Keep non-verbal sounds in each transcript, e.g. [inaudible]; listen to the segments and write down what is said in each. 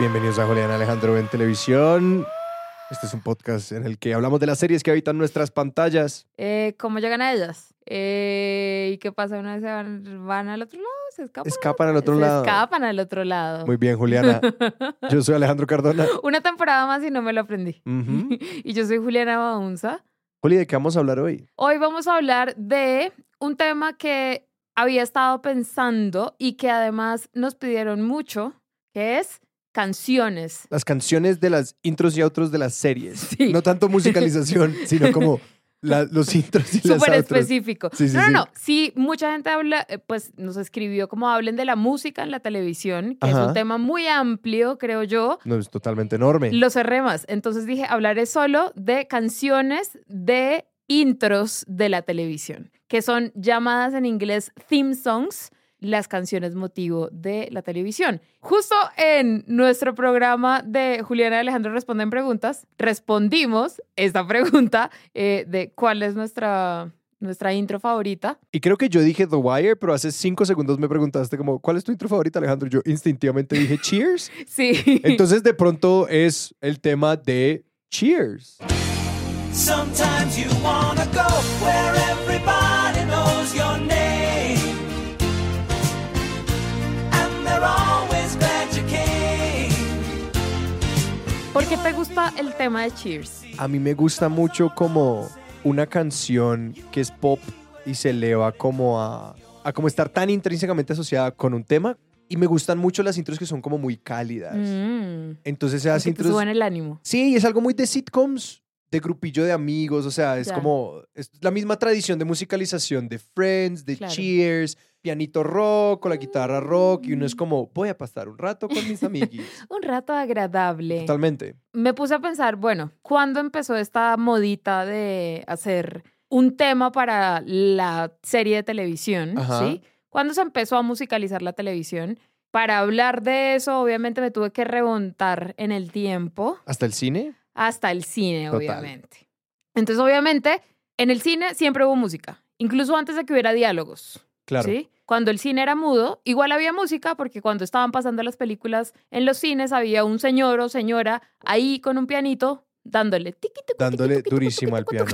Bienvenidos a Julián Alejandro en Televisión. Este es un podcast en el que hablamos de las series que habitan nuestras pantallas. Eh, ¿Cómo llegan a ellas? Eh, ¿Y qué pasa una vez se van, van al otro lado? ¿Se escapan? Escapan al otro lado. escapan al otro lado. Muy bien, Juliana. [laughs] Yo soy Alejandro Cardona. Una temporada más y no me lo aprendí. [laughs] Y yo soy Juliana Baunza. Juli, ¿de qué vamos a hablar hoy? Hoy vamos a hablar de un tema que había estado pensando y que además nos pidieron mucho, que es canciones. Las canciones de las intros y outros de las series. [laughs] Sí. No tanto musicalización, [laughs] sino como la- los intros y Súper específico. Sí, sí, no, no, no. Sí, mucha gente habla, eh, pues nos escribió como hablen de la música en la televisión, que es un tema muy amplio, creo yo. No, es totalmente enorme. Lo cerré más. Entonces dije, hablaré solo de canciones de intros de la televisión, que son llamadas en inglés theme songs, las canciones motivo de la televisión. Justo en nuestro programa de Juliana y Alejandro Responden Preguntas, respondimos esta [laughs] pregunta eh, de cuál es nuestra, nuestra intro favorita. Y creo que yo dije The Wire, pero hace cinco segundos me preguntaste como, ¿cuál es tu intro favorita, Alejandro? Yo instintivamente dije [laughs] Cheers. Sí. Entonces de pronto es el tema de Cheers. Sometimes you wanna go where everybody knows your name. Qué te gusta el tema de Cheers? A mí me gusta mucho como una canción que es pop y se eleva como a, a como estar tan intrínsecamente asociada con un tema. Y me gustan mucho las intros que son como muy cálidas. Mm, Entonces esas que te intros... suben el ánimo. Sí, es algo muy de sitcoms, de grupillo de amigos, o sea, es Ya. como es la misma tradición de musicalización de Friends, de Claro. Cheers, pianito rock, con la guitarra rock, y uno es como, voy a pasar un rato con mis amiguis. [laughs] Un rato agradable. Totalmente. Me puse a pensar, bueno, ¿cuándo empezó esta modita de hacer un tema para la serie de televisión? Ajá. ¿Sí? ¿Cuándo se empezó a musicalizar la televisión? Para hablar de eso, obviamente me tuve que remontar en el tiempo ¿Hasta el cine? Hasta el cine, Total. obviamente. Entonces, obviamente, en el cine siempre hubo música, incluso antes de que hubiera diálogos. Claro. ¿sí? Cuando el cine era mudo, igual había música porque cuando estaban pasando las películas en los cines había un señor o señora ahí con un pianito dándole Dándole durísimo al piano.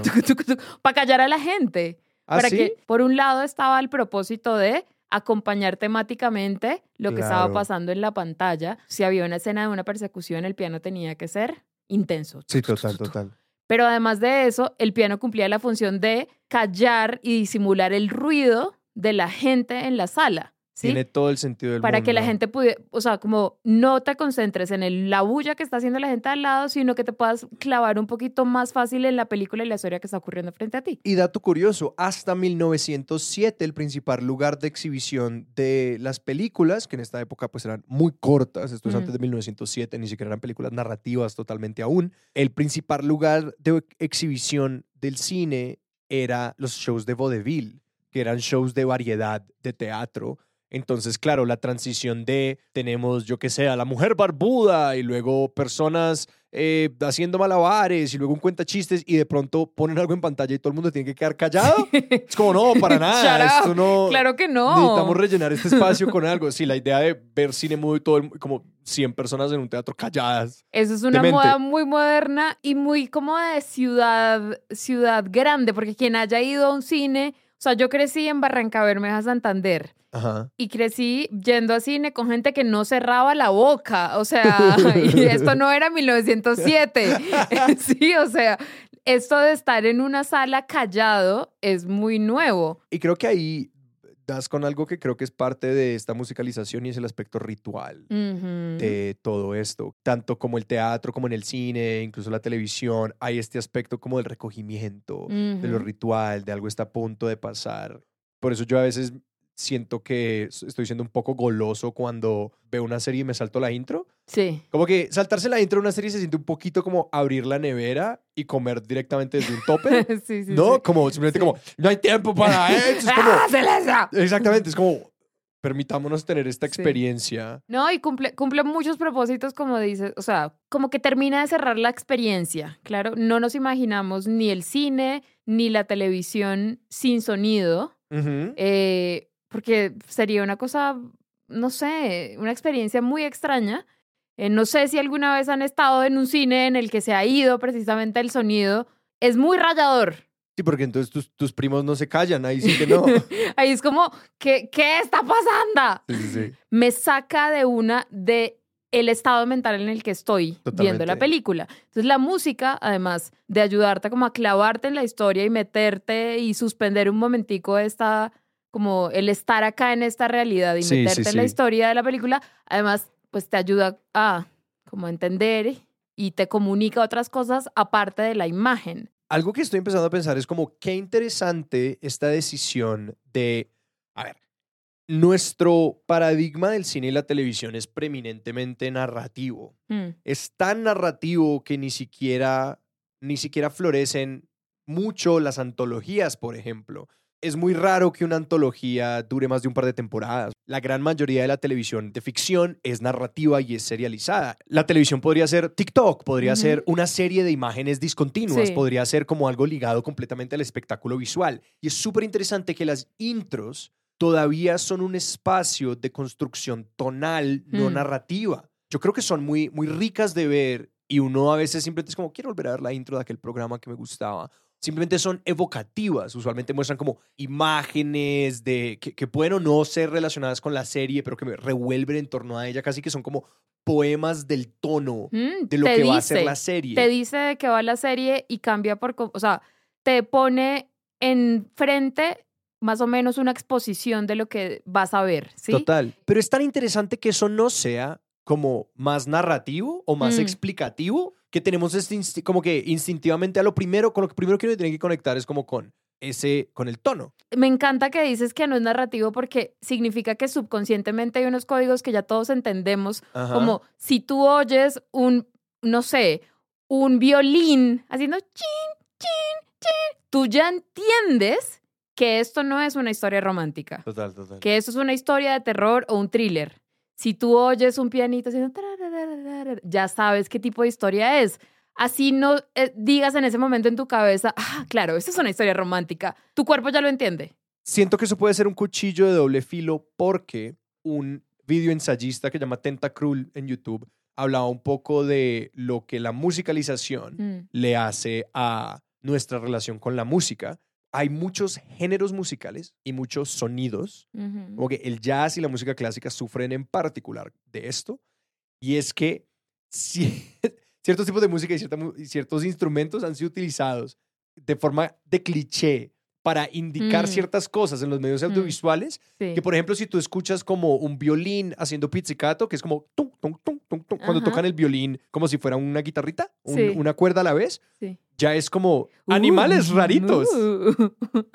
para callar a la gente. ¿Ah, para sí? que, por un lado, estaba el propósito de acompañar temáticamente lo que estaba pasando en la pantalla. Si había una escena de una persecución, el piano tenía que ser intenso. Sí, total, total. Pero además de eso, el piano cumplía la función de callar y disimular el ruido de la gente en la sala. ¿Sí? Tiene todo el sentido del Para que la mundo. gente pudiera, o sea, como no te concentres en el- la bulla que está haciendo la gente al lado, sino que te puedas clavar un poquito más fácil en la película y la historia que está ocurriendo frente a ti. Y dato curioso, hasta 1907 el principal lugar de exhibición de las películas, que en esta época pues eran muy cortas, esto es antes de 1907, ni siquiera eran películas narrativas totalmente aún, el principal lugar de exhibición del cine era los shows de vaudeville, que eran shows de variedad de teatro. Entonces, claro, la transición de tenemos, yo que sé, a la mujer barbuda y luego personas eh, haciendo malabares y luego un cuenta chistes y de pronto ponen algo en pantalla y todo el mundo tiene que quedar callado. Es como, no, para [laughs] nada. Esto no. Claro que no. Necesitamos rellenar este espacio con algo. Sí, la idea de ver cine mudo y todo, el- como 100 personas en un teatro calladas. Eso es una Demente. moda muy moderna y muy como de ciudad, ciudad grande, porque quien haya ido a un cine, o sea, yo crecí en Barranca Bermeja, Santander. Ajá. Y crecí yendo a cine con gente que no cerraba la boca. O sea, [laughs] y esto no era 1907. [laughs] sí, o sea, esto de estar en una sala callado es muy nuevo. Y creo que ahí das con algo que creo que es parte de esta musicalización y es el aspecto ritual Ujú. de todo esto. Tanto como el teatro, como en el cine, incluso la televisión, hay este aspecto como del recogimiento, de lo ritual, de algo está a punto de pasar. Por eso yo a veces siento que estoy siendo un poco goloso cuando veo una serie y me salto la intro. Sí. Como que saltarse la intro de una serie se siente un poquito como abrir la nevera y comer directamente desde un tope. [laughs] sí, sí, ¿No? sí. Como simplemente Sí. como, no hay tiempo para [laughs] eso. Es como, ¡Ah, exactamente, es como, permitámonos tener esta Sí. experiencia. No, y cumple, cumple muchos propósitos, como dices, o sea, como que termina de cerrar la experiencia. Claro, no nos imaginamos ni el cine ni la televisión sin sonido, eh, porque sería una cosa, no sé, una experiencia muy extraña. Eh, no sé si alguna vez han estado en un cine en el que se ha ido precisamente el sonido. Es muy rayador. Sí, porque entonces tus, tus primos no se callan, ahí sí que no. [laughs] Ahí es como, ¿qué, qué está pasando? Sí, sí, sí. me saca de una de el estado mental en el que estoy viendo la película. Entonces la música, además de ayudarte como a clavarte en la historia y meterte y suspender un momentico esta como el estar acá en esta realidad y Sí, sí, meterte en la historia de la película, además pues te ayuda a como entender y te comunica otras cosas aparte de la imagen. Algo que estoy empezando a pensar es como qué interesante esta decisión de, a ver, nuestro paradigma del cine y la televisión es preeminentemente narrativo. Mm, Es tan narrativo que ni siquiera, ni siquiera florecen mucho las antologías, por ejemplo. Es muy raro que una antología dure más de un par de temporadas. La gran mayoría de la televisión de ficción es narrativa y es serializada. La televisión podría ser TikTok, podría ser una serie de imágenes discontinuas, Sí. podría ser como algo ligado completamente al espectáculo visual. Y es súper interesante que las intros todavía son un espacio de construcción tonal, no Mm. narrativa. Yo creo que son muy, muy ricas de ver y uno a veces simplemente es como, quiero volver a ver la intro de aquel programa que me gustaba. Simplemente son evocativas, usualmente muestran como imágenes de que, que pueden o no ser relacionadas con la serie, pero que me revuelven en torno a ella, casi que son como poemas del tono mm, de lo que va a ser la serie. te dice de qué va la serie y cambia por, o sea, te pone enfrente más o menos una exposición de lo que vas a ver, ¿sí? Total. Pero es tan interesante que eso no sea como más narrativo o más Mm. explicativo, que tenemos este como que instintivamente a lo primero, con lo primero que uno tiene que conectar es como con ese, con el tono. Me encanta que dices que no es narrativo porque significa que subconscientemente hay unos códigos que ya todos entendemos, Ajá. como si tú oyes un, no sé, un violín haciendo chin, chin, chin, tú ya entiendes que esto no es una historia romántica. Total, total. que eso es una historia de terror o un thriller. Si tú oyes un pianito haciendo ya sabes qué tipo de historia es. Así no eh, digas en ese momento en tu cabeza, ah, claro, esa es una historia romántica. Tu cuerpo ya lo entiende. Siento que eso puede ser un cuchillo de doble filo porque un video ensayista que se llama Tentacruel en YouTube hablaba un poco de lo que la musicalización Mm, le hace a nuestra relación con la música. Hay muchos géneros musicales y muchos sonidos ujú. Como que el jazz y la música clásica sufren en particular de esto. Y es que ci- [laughs] ciertos tipos de música y, cierta y ciertos instrumentos han sido utilizados de forma de cliché para indicar Mm. ciertas cosas en los medios Mm. audiovisuales. Sí. Que, por ejemplo, si tú escuchas como un violín haciendo pizzicato, que es como tum, tum, tum, tum, tum, cuando tocan el violín como si fuera una guitarrita, un- Sí. una cuerda a la vez, Sí. ya es como animales Uh, raritos. uh.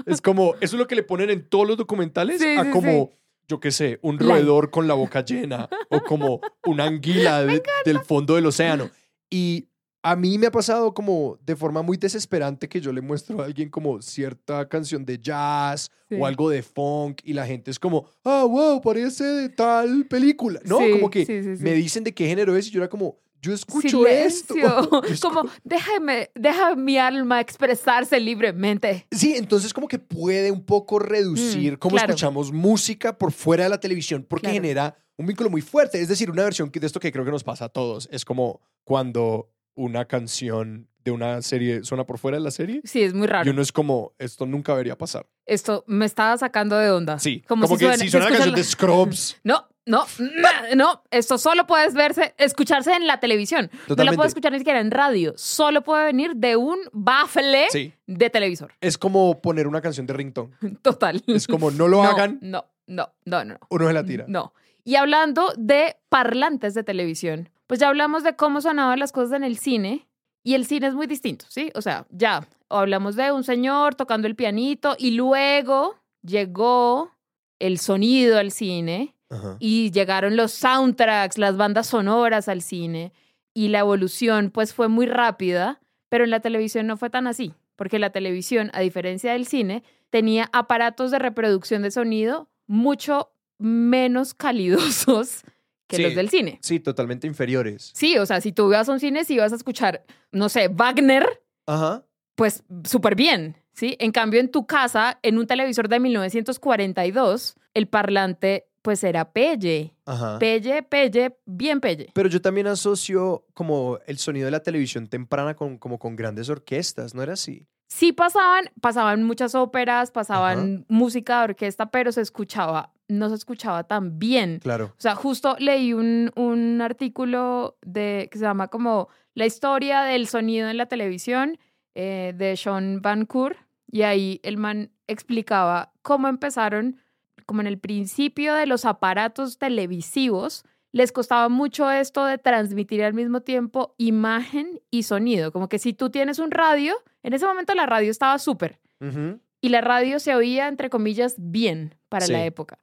Es como, eso es lo que le ponen en todos los documentales a como, yo qué sé, un roedor con la boca llena o como una anguila [laughs] de- del fondo del océano. Y a mí me ha pasado como de forma muy desesperante que yo le muestro a alguien como cierta canción de jazz Sí. o algo de funk y la gente es como, ah, wow, parece de tal película. No, Sí, como que sí, me dicen de qué género es y yo era como, yo escucho esto. [laughs] Yo [laughs] escu- Como, déjame, deja mi alma expresarse libremente. Sí, entonces como que puede un poco reducir Mm, cómo claro. escuchamos música por fuera de la televisión porque Claro. genera un vínculo muy fuerte. Es decir, una versión de esto que creo que nos pasa a todos es como cuando una canción de una serie suena por fuera de la serie Sí, es muy raro. y uno es como, esto nunca debería pasar. Esto me estaba sacando de onda. Sí, como, como, si que suena- si suena la canción de Scrubs [laughs] No, no, no, no, esto solo puedes verse, escucharse en la televisión. No lo Totalmente. puedes escuchar ni siquiera en radio. Solo puede venir de un bafle Sí. de televisor. Es como poner una canción de ringtone. [laughs] Total. Es como no lo [laughs] No, hagan No, no, no, no. no. o no se la tira. No. Y hablando de parlantes de televisión, pues ya hablamos de cómo sonaban las cosas en el cine y el cine es muy distinto, ¿sí? O sea, ya hablamos de un señor tocando el pianito y luego llegó el sonido al cine Ajá. y llegaron los soundtracks, las bandas sonoras al cine y la evolución pues fue muy rápida, pero en la televisión no fue tan así, porque la televisión, a diferencia del cine, tenía aparatos de reproducción de sonido mucho menos [laughs] calidosos que Sí. los del cine. Sí, totalmente inferiores. Sí, o sea, si tú ibas a un cine, si ibas a escuchar, no sé, Wagner, Ajá. pues súper bien, ¿sí? En cambio, en tu casa, en un televisor de 1942, el parlante pues era pelle. Ajá. Pelle, pelle, bien pelle. Pero yo también asocio como el sonido de la televisión temprana con, como con grandes orquestas, ¿no era así? Sí pasaban, pasaban muchas óperas, pasaban música de orquesta, pero se escuchaba, no se escuchaba tan bien. Claro. O sea, justo leí un, un artículo de, que se llama como La historia del sonido en la televisión eh, de Sean Van Coor y ahí el man explicaba cómo empezaron, como en el principio de los aparatos televisivos, les costaba mucho esto de transmitir al mismo tiempo imagen y sonido. Como que si tú tienes un radio, en ese momento la radio estaba súper y la radio se oía, entre comillas, bien para Sí. la época.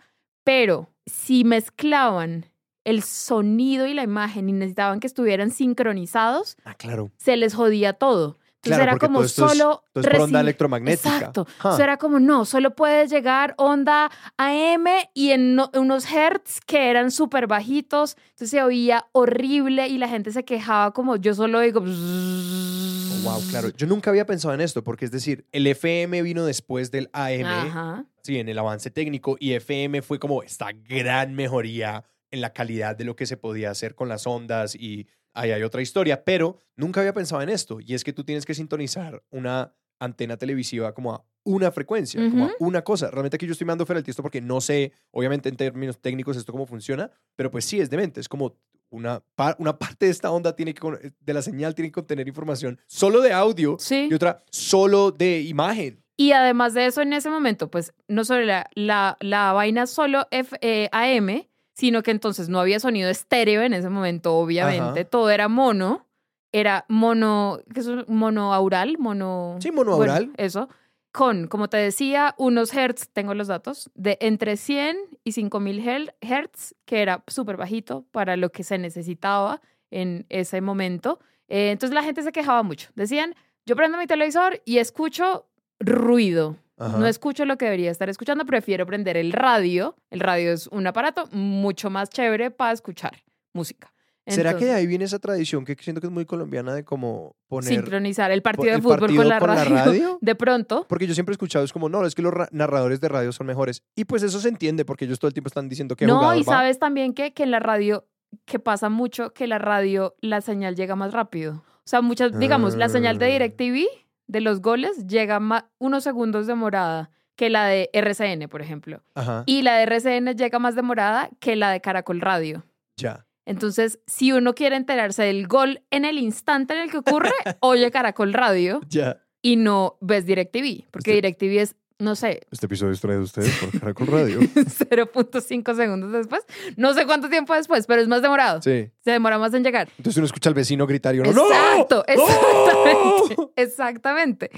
Pero si mezclaban el sonido y la imagen y necesitaban que estuvieran sincronizados, Ah, claro. se les jodía todo. Entonces Claro, era como todo esto es- solo... todo es por onda electromagnética. Exacto. Ja. Entonces era como, no, solo puedes llegar onda AM y en no- unos hertz que eran súper bajitos. Entonces se oía horrible y la gente se quejaba como, yo solo oigo... Oh, wow, claro. Yo nunca había pensado en esto, porque es decir, el FM vino después del AM, Ajá. sí, en el avance técnico, y FM fue como esta gran mejoría en la calidad de lo que se podía hacer con las ondas y ahí hay otra historia, pero nunca había pensado en esto, y es que tú tienes que sintonizar una antena televisiva como a una frecuencia, como a una cosa. Realmente aquí yo estoy mandando fuera el tiesto porque no sé, obviamente en términos técnicos esto cómo funciona, pero pues sí, es demente, es como una, par- una parte de esta onda tiene que, con- de la señal tiene que contener información solo de audio Sí. y otra solo de imagen. Y además de eso, en ese momento, pues no solo la, la, la vaina solo F, eh, AM, sino que entonces no había sonido estéreo en ese momento, obviamente. Ajá. Todo era mono. Era mono, ¿qué es monoaural? Mono. Sí, monoaural. Bueno, eso. Con, como te decía, unos hertz, tengo los datos, de entre 100 y 5000 hel- hertz, que era súper bajito para lo que se necesitaba en ese momento. Eh, entonces la gente se quejaba mucho. Decían, yo prendo mi televisor y escucho ruido. Ajá. No escucho lo que debería estar escuchando, prefiero prender el radio. El radio es un aparato mucho más chévere para escuchar música. ¿Será que de Entonces, ahí viene esa tradición que siento que es muy colombiana de como poner sincronizar el partido de fútbol partido con la radio? radio? [laughs] De pronto, Porque yo siempre he escuchado, es como, no, es que los ra- narradores de radio son mejores. Y pues eso se entiende porque ellos todo el tiempo están diciendo que no, y va. sabes también que, que en la radio, que pasa mucho, que la radio, la señal llega más rápido. O sea, muchas, digamos, la señal de Ah. DirecTV de los goles llega ma- unos segundos demorada que la de RCN, por ejemplo. Ajá, Y la de RCN llega más demorada que la de Caracol Radio. ya. Entonces, si uno quiere enterarse del gol en el instante en el que ocurre, [laughs] oye Caracol Radio Ya. y no ves DirecTV, porque Este- DirecTV es, no sé, Este episodio es traído a ustedes por [laughs] Caracol Radio. 0.5 segundos después. No sé cuánto tiempo después, pero es más demorado. Sí. Se demora más en llegar. Entonces uno escucha al vecino gritar y uno, ¡No! Exacto, exactamente. ¡No! [laughs] Exactamente.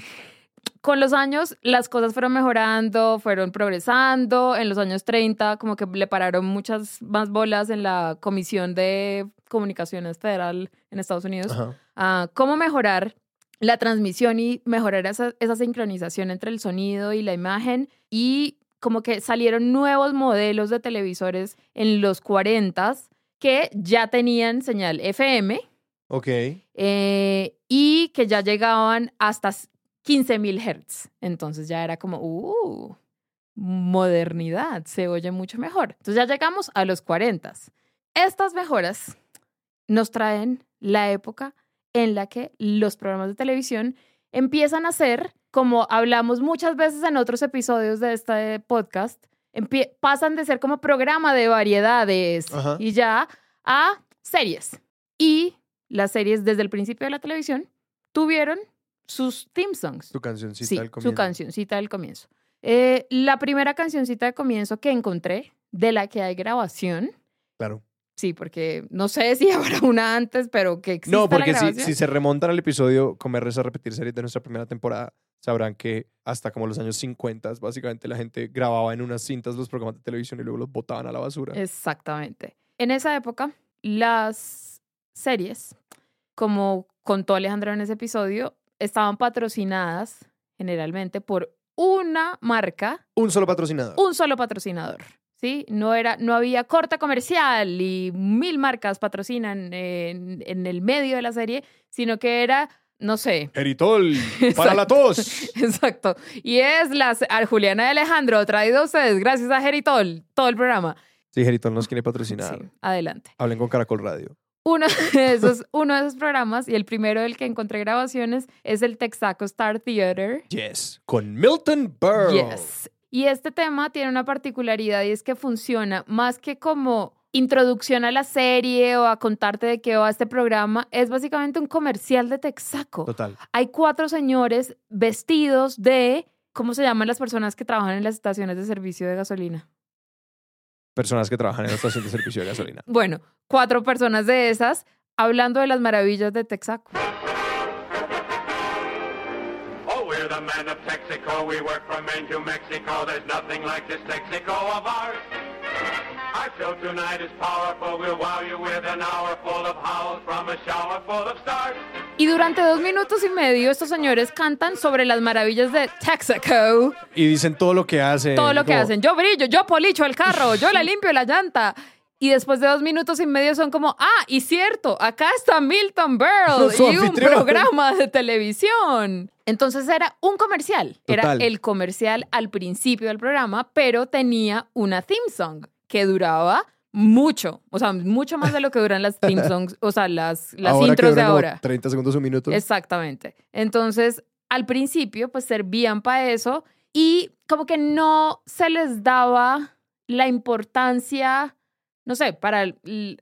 Con los años, las cosas fueron mejorando, fueron progresando. En los años 30, como que le pararon muchas más bolas en la Comisión de Comunicaciones Federal en Estados Unidos. Ajá. cómo mejorar la transmisión y mejorar esa, esa sincronización entre el sonido y la imagen. Y como que salieron nuevos modelos de televisores en los 40 que ya tenían señal FM Ok. eh, y que ya llegaban hasta 15.000 Hz. Entonces ya era como, uh, modernidad, se oye mucho mejor. Entonces ya llegamos a los 40. Estas mejoras nos traen la época en la que los programas de televisión empiezan a ser, como hablamos muchas veces en otros episodios de este podcast, pasan de ser como programa de variedades Ajá. y ya a series. Y las series desde el principio de la televisión tuvieron sus theme songs. Tu cancioncita Sí, al su comienzo. cancioncita del comienzo. Eh, la primera cancioncita de comienzo que encontré, de la que hay grabación, Claro. Sí, porque no sé si [laughs] habrá una antes, pero que exista No, la porque si se remontan al episodio Comer, Reza, Repetir series de nuestra primera temporada, sabrán que hasta como los años 50, básicamente la gente grababa en unas cintas los programas de televisión y luego los botaban a la basura. Exactamente. En esa época, las series, como contó Alejandro en ese episodio, estaban patrocinadas generalmente por una marca, Un solo patrocinador. un solo patrocinador. ¿Sí? No, era, no había corta comercial y mil marcas patrocinan en, en el medio de la serie, sino que era, no sé, Geritol, [laughs] para la tos. [laughs] Exacto. Y es la a Juliana y Alejandro, traído a ustedes gracias a Geritol, todo el programa. Sí, Geritol nos quiere patrocinar. Sí, adelante. Hablen con Caracol Radio. Uno [laughs] de, esos, uno de esos programas, y el primero del que encontré grabaciones, es el Texaco Star Theater. Yes. Con Milton Berle. Yes. Y este tema tiene una particularidad y es que funciona más que como introducción a la serie o a contarte de qué va este programa, es básicamente un comercial de Texaco. Total. hay cuatro señores vestidos de, ¿cómo se llaman las personas que trabajan en las estaciones de servicio de gasolina? Personas que trabajan en la estación de servicio de gasolina. Bueno, cuatro personas de esas hablando de las maravillas de Texaco. Texaco. We work from Maine to Mexico. There's nothing like this Texaco of ours. Our show tonight is powerful. We'll wow you with an hour full of howls from a shower full of stars. Y durante dos minutos y medio estos señores cantan sobre las maravillas de Texaco, Y dicen todo lo que hacen. todo lo que como- hacen. Yo brillo, yo policho el carro, yo le limpio la llanta. Y después de dos minutos y medio son como, ah, y cierto, acá está Milton Berle y un programa de televisión. Entonces era un comercial. Era el comercial al principio del programa, pero tenía una theme song que duraba mucho. O sea, mucho más de lo que duran las theme [laughs] songs, o sea, las, las Ahora intros de ahora. 30 segundos, un minuto. Exactamente. Entonces, al principio, pues servían para eso y como que no se les daba la importancia, no sé, para el- l-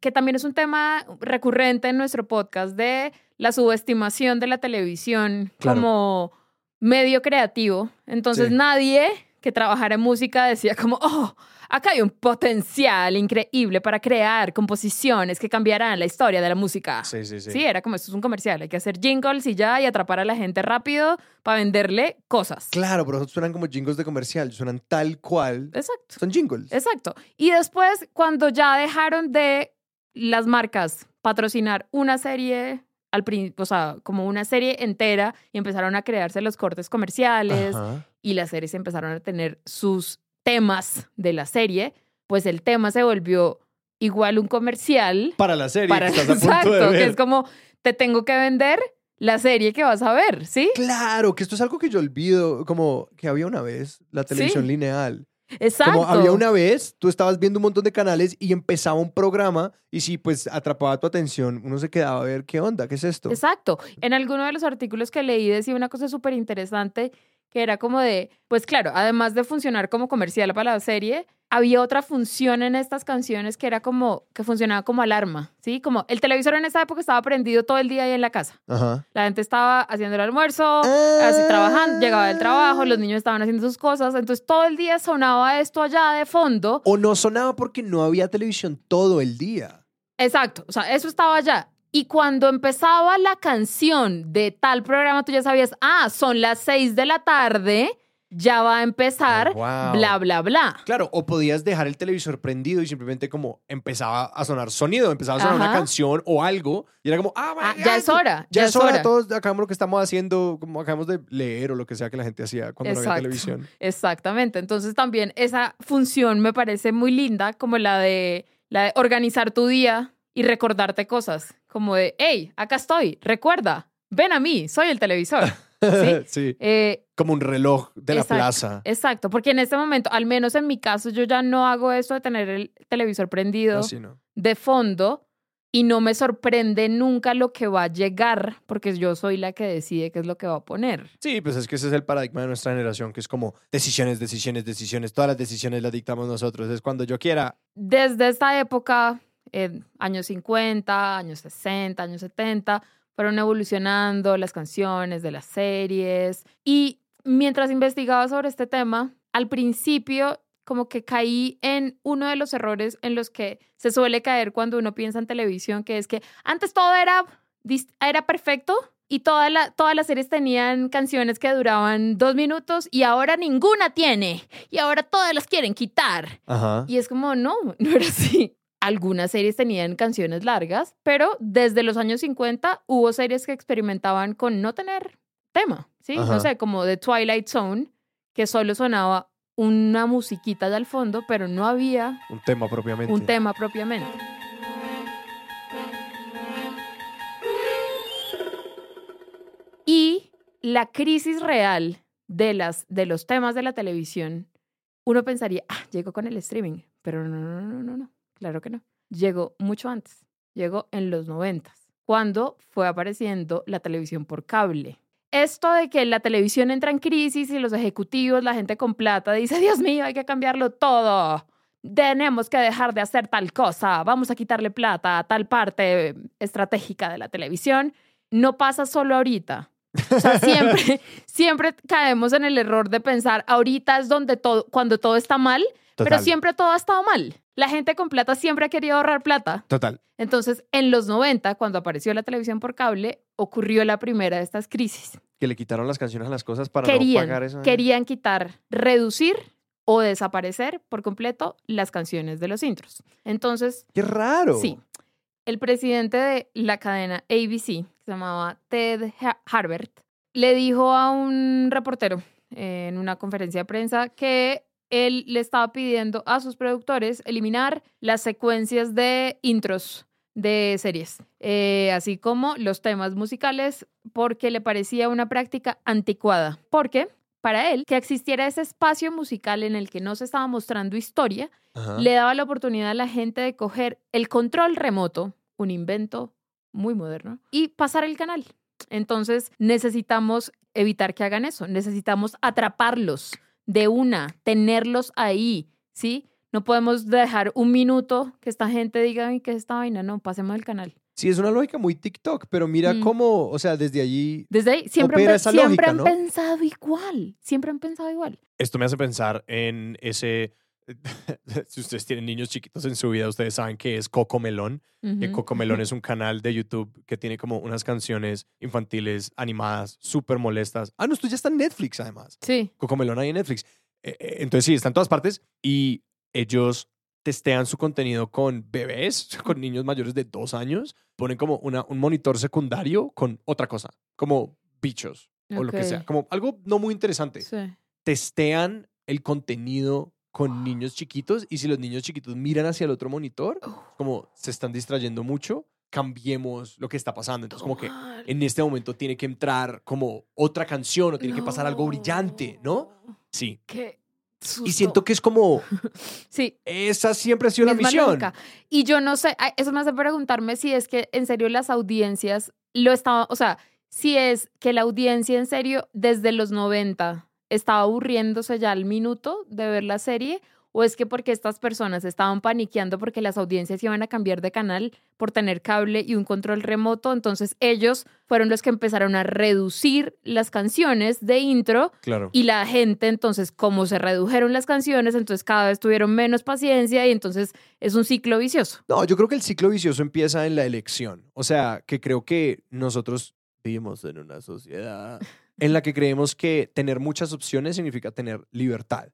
que también es un tema recurrente en nuestro podcast de la subestimación de la televisión Claro. como medio creativo. Entonces, Sí. nadie que trabajara en música decía como, oh, acá hay un potencial increíble para crear composiciones que cambiarán la historia de la música. Sí, sí, sí. Sí, era como esto es un comercial, hay que hacer jingles y ya y atrapar a la gente rápido para venderle cosas. Claro, pero suenan como jingles de comercial. Suenan tal cual. Exacto, Son jingles. exacto. Y después, cuando ya dejaron de las marcas patrocinar una serie, al o sea, como una serie entera, y empezaron a crearse los cortes comerciales Ajá. y las series empezaron a tener sus temas de la serie, pues el tema se volvió igual un comercial Para la serie para que estás a [laughs] punto exacto, de ver. que es como te tengo que vender la serie que vas a ver, ¿sí? Claro, que esto es algo que yo olvido, como que había una vez la televisión Sí. lineal. Exacto. Como había una vez, tú estabas viendo un montón de canales y empezaba un programa y si pues atrapaba tu atención, uno se quedaba a ver qué onda, qué es esto. Exacto. En alguno de los artículos que leí decía una cosa súper interesante que era como de, pues claro, además de funcionar como comercial para la serie, había otra función en estas canciones que era como, que funcionaba como alarma, ¿sí? Como el televisor en esa época estaba prendido todo el día ahí en la casa. Ajá. La gente estaba haciendo el almuerzo, así trabajando, llegaba del trabajo, los niños estaban haciendo sus cosas, entonces todo el día sonaba esto allá de fondo. O no sonaba porque no había televisión todo el día. Exacto, o sea, eso estaba allá. Y cuando empezaba la canción de tal programa, tú ya sabías, ah, son las seis de la tarde, ya va a empezar, Oh, wow. bla, bla, bla. Claro, o podías dejar el televisor prendido y simplemente como empezaba a sonar sonido, empezaba a sonar una canción o algo y era como, ah, Ah, ya es hora, Ya, es hora, todos acabamos lo que estamos haciendo, como acabamos de leer o lo que sea que la gente hacía cuando no había Exacto. televisión. Exactamente. Entonces también esa función me parece muy linda, como la de, la de organizar tu día y recordarte cosas. Como de, hey, acá estoy, recuerda, ven a mí, soy el televisor. ¿Sí? [laughs] sí. Eh, Como un reloj de la Exacto. plaza. Exacto, porque en este momento, al menos en mi caso, yo ya no hago esto de tener el televisor prendido Así, ¿no? de fondo y no me sorprende nunca lo que va a llegar, porque yo soy la que decide qué es lo que va a poner. Sí, pues es que ese es el paradigma de nuestra generación, que es como decisiones, decisiones, decisiones. Todas las decisiones las dictamos nosotros. Es cuando yo quiera. Desde esta época, en años 50, años 60, años 70, fueron evolucionando las canciones de las series. Y mientras investigaba sobre este tema, al principio como que caí en uno de los errores en los que se suele caer cuando uno piensa en televisión, que es que antes todo era, era perfecto y toda la, todas las series tenían canciones que duraban dos minutos y ahora ninguna tiene y ahora todas las quieren quitar. Ajá. Y es como, no, no era así. Algunas series tenían canciones largas, pero desde los años 50 hubo series que experimentaban con no tener tema, ¿sí? Ajá. No sé, como The Twilight Zone, que solo sonaba una musiquita de al fondo, pero no había Un tema propiamente. un tema propiamente. Y la crisis real de, las, de los temas de la televisión, uno pensaría, ah, llegó con el streaming, pero no, no, no, no, no, claro que no. Llegó mucho antes, llegó en los noventas, cuando fue apareciendo la televisión por cable. Esto de que la televisión entra en crisis y los ejecutivos, la gente con plata, dice, Dios mío, hay que cambiarlo todo tenemos que dejar de hacer tal cosa, vamos a quitarle plata a tal parte estratégica de la televisión, no pasa solo ahorita. O sea, siempre, [laughs] siempre caemos en el error de pensar, ahorita es donde todo, cuando todo está mal, pero siempre todo ha estado mal. La gente con plata siempre ha querido ahorrar plata. Total. Entonces, en los 90, cuando apareció la televisión por cable, ocurrió la primera de estas crisis. Que le quitaron las canciones a las cosas para Querían, no pagar eso. querían quitar, reducir o desaparecer por completo las canciones de los intros. Entonces, ¡Qué raro! Sí. El presidente de la cadena ABC, que se llamaba Ted Ha- Harbert, le dijo a un reportero eh, en una conferencia de prensa que él le estaba pidiendo a sus productores eliminar las secuencias de intros de series, eh, así como los temas musicales, porque le parecía una práctica anticuada. Porque para él, que existiera ese espacio musical en el que no se estaba mostrando historia, Ajá. le daba la oportunidad a la gente de coger el control remoto, un invento muy moderno, y pasar el canal. Entonces necesitamos evitar que hagan eso, necesitamos atraparlos de una, tenerlos ahí, ¿sí? No podemos dejar un minuto que esta gente diga, "Ay, ¿qué es esta vaina? No, pasemos el canal. Sí, es una lógica muy TikTok, pero mira Mm. cómo, o sea, desde allí Desde ahí, siempre, han Opera pe- esa siempre lógica, han ¿no? pensado igual, siempre han pensado igual. Esto me hace pensar en ese. [laughs] si ustedes tienen niños chiquitos en su vida, ustedes saben que es Coco Melón. Que Ujú. Coco Melón es un canal de YouTube que tiene como unas canciones infantiles animadas súper molestas. Ah, no, esto ya está en Netflix además. Sí, Coco Melón ahí en Netflix. Eh, eh, Entonces sí, está en todas partes y ellos testean su contenido con bebés, [laughs] con niños mayores de dos años. Ponen como una, un monitor secundario con otra cosa, como bichos o lo que sea, como algo no muy interesante sí. testean el contenido con niños chiquitos y si los niños chiquitos miran hacia el otro monitor, como se están distrayendo mucho, cambiemos lo que está pasando. Entonces, como que en este momento tiene que entrar como otra canción o tiene que pasar algo brillante, ¿no? Sí. Qué susto. Y siento que es como, [laughs] Sí, esa siempre ha sido la misión. Y yo no sé, eso me hace preguntarme si es que en serio las audiencias lo estaban, o sea, si es que la audiencia en serio desde los 90 estaba aburriéndose ya al minuto de ver la serie o es que porque estas personas estaban paniqueando porque las audiencias iban a cambiar de canal por tener cable y un control remoto, entonces ellos fueron los que empezaron a reducir las canciones de intro Claro. y la gente, entonces, como se redujeron las canciones, entonces cada vez tuvieron menos paciencia y entonces es un ciclo vicioso. No, yo creo que el ciclo vicioso empieza en la elección. O sea, que creo que nosotros vivimos en una sociedad en la que creemos que tener muchas opciones significa tener libertad.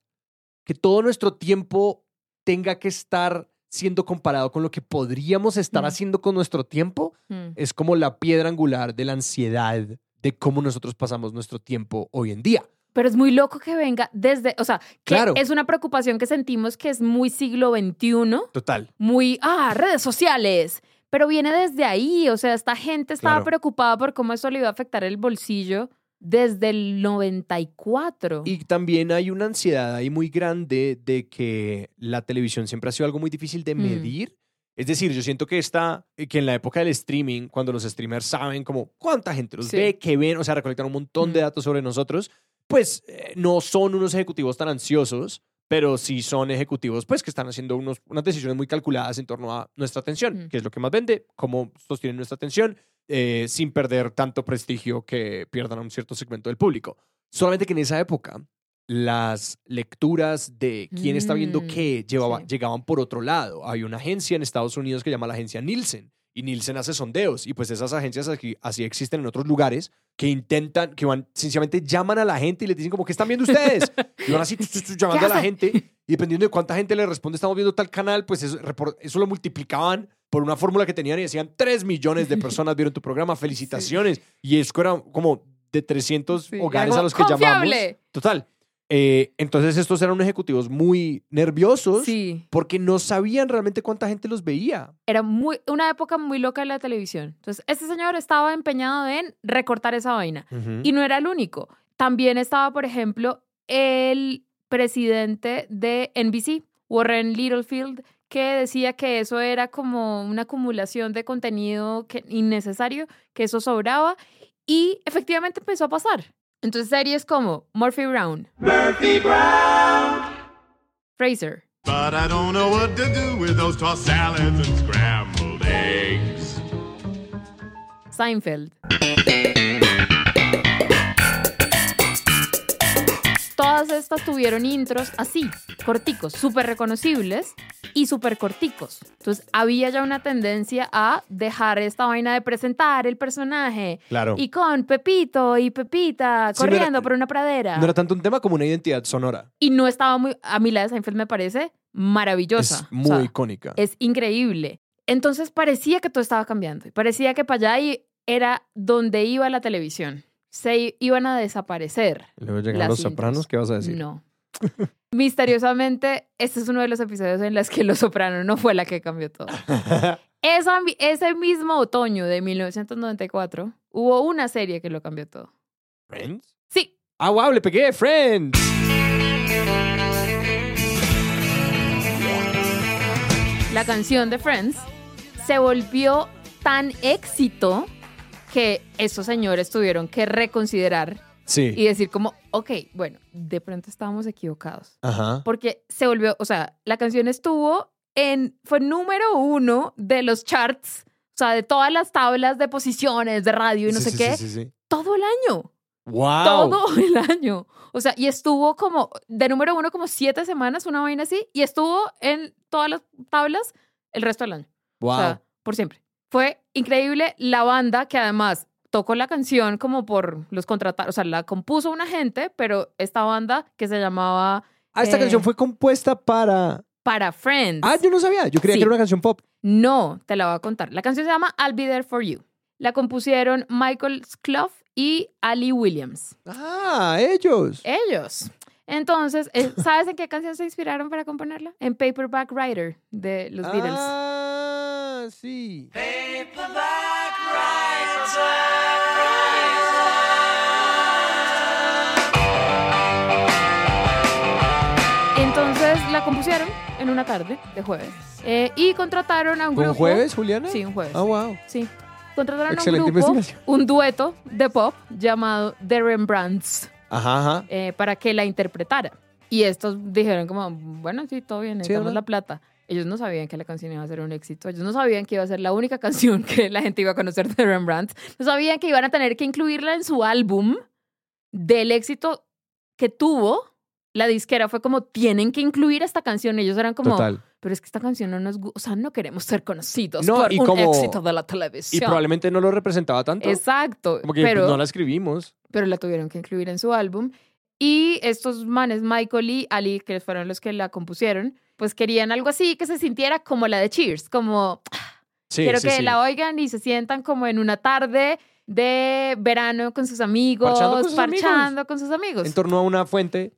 Que todo nuestro tiempo tenga que estar siendo comparado con lo que podríamos estar Mm. haciendo con nuestro tiempo Mm. es como la piedra angular de la ansiedad de cómo nosotros pasamos nuestro tiempo hoy en día. Pero es muy loco que venga desde, o sea, que Claro. es una preocupación que sentimos que es muy siglo XXI, Total. muy, ah, redes sociales, pero viene desde ahí, o sea, esta gente estaba Claro. preocupada por cómo eso le iba a afectar el bolsillo desde el 94. Y también hay una ansiedad ahí muy grande de que la televisión siempre ha sido algo muy difícil de Mm. medir. Es decir, yo siento que está, que en la época del streaming, cuando los streamers saben como cuánta gente los Sí. ve, qué ven, o sea, recolectan un montón de Mm. datos sobre nosotros, pues eh, no son unos ejecutivos tan ansiosos, pero sí son ejecutivos pues que están haciendo unos, unas decisiones muy calculadas en torno a nuestra atención, Mm. que es lo que más vende, cómo sostienen nuestra atención, eh, sin perder tanto prestigio que pierdan a un cierto segmento del público. Solamente que en esa época las lecturas de quién está viendo Mm, qué llevaba- sí. llegaban por otro lado. Hay una agencia en Estados Unidos que se llama la agencia Nielsen y Nielsen hace sondeos y pues esas agencias aquí, así existen en otros lugares que intentan, que van, sencillamente llaman a la gente y les dicen como, ¿qué están viendo ustedes? Y van así tu, tu, tu, llamando a la gente y dependiendo de cuánta gente le responde, estamos viendo tal canal, pues eso, eso lo multiplicaban por una fórmula que tenían y decían, 3 millones de personas vieron tu programa, [laughs] felicitaciones. Y eso era como de 300 Sí, hogares a los que como, llamamos. "Confiable". Total. Eh, entonces estos eran ejecutivos muy nerviosos Sí. porque no sabían realmente cuánta gente los veía. Era muy, una época muy loca de la televisión. Entonces, este señor estaba empeñado en recortar esa vaina. Y no era el único. También estaba, por ejemplo, el presidente de NBC, Warren Littlefield, que decía que eso era como una acumulación de contenido que, innecesario, que eso sobraba. Y efectivamente empezó a pasar. Entonces, series como Murphy Brown, Murphy Brown. Fraser, But I don't know what to do with those tossed salads and scrambled eggs. Seinfeld. Todas estas tuvieron intros así, corticos, súper reconocibles y súper corticos. Entonces había ya una tendencia a dejar esta vaina de presentar el personaje Claro. y con Pepito y Pepita Sí, no era- corriendo por una pradera. No era tanto un tema como una identidad sonora. Y no estaba muy... A mí la de Seinfeld me parece maravillosa. Es O muy sea, icónica. es increíble. Entonces parecía que todo estaba cambiando. y Parecía que para allá era donde iba la televisión. Se iban a desaparecer. Luego llegan las los intros. sopranos, ¿qué vas a decir? No. [laughs] Misteriosamente, este es uno de los episodios en los que Los Sopranos no fue la que cambió todo. [laughs] Esa ese mismo otoño de 1994 hubo una serie que lo cambió todo. ¿Friends? Sí, Ah, wow, le pegué, Friends. la canción de Friends se volvió tan éxito que esos señores tuvieron que reconsiderar Sí. y decir como, ok, bueno, de pronto estábamos equivocados. Ajá. Porque se volvió, o sea, la canción estuvo en, fue número uno de los charts, o sea, de todas las tablas de posiciones de radio y no Sí, sé sí, qué, Sí, sí, sí. todo el año, Wow. todo el año. O sea, y estuvo como de número uno como siete semanas, una vaina así, y estuvo en todas las tablas el resto del año. Wow. O sea, por siempre. Fue increíble la banda que además tocó la canción como por los contratar, o sea, la compuso una gente, pero esta banda que se llamaba ah, esta eh, canción fue compuesta para. Para Friends. Ah, yo no sabía. Yo creía Sí. que era una canción pop. No, te la voy a contar. La canción se llama I'll Be There For You. La compusieron Michael Clough y Ali Williams. Ah, ellos. Ellos. Entonces, eh, [laughs] ¿sabes en qué canción se inspiraron para componerla? En Paperback Writer de los Beatles. Ah, sí. Paperback Entonces compusieron en una tarde de jueves eh, y contrataron a un ¿Fue grupo. un jueves, Juliana? Sí, un jueves. Ah, wow. Sí. Contrataron Excelente a un grupo, un dueto de pop llamado The Rembrandts Ajá, ajá. eh, para que la interpretara. Y estos dijeron como, bueno, sí, todo bien, necesitamos ¿no? la plata. Ellos no sabían que la canción iba a ser un éxito. Ellos no sabían que iba a ser la única [laughs] canción que la gente iba a conocer de Rembrandt. No sabían que iban a tener que incluirla en su álbum del éxito que tuvo. La disquera fue como, tienen que incluir esta canción. Ellos eran como, Total. pero es que esta canción no nos gusta. O sea, no queremos ser conocidos No, por y un como- éxito de la Y probablemente no lo representaba tanto. Exacto. Como que pero, no la escribimos. pero la tuvieron que incluir en su álbum. Y estos manes, Michael y Ali, que fueron los que la compusieron, pues querían algo así que se sintiera como la de Cheers, como Sí, quiero sí, que sí. la oigan y se sientan como en una tarde de verano con sus amigos, Parchando con sus amigos. parchando con sus amigos. En torno a una fuente.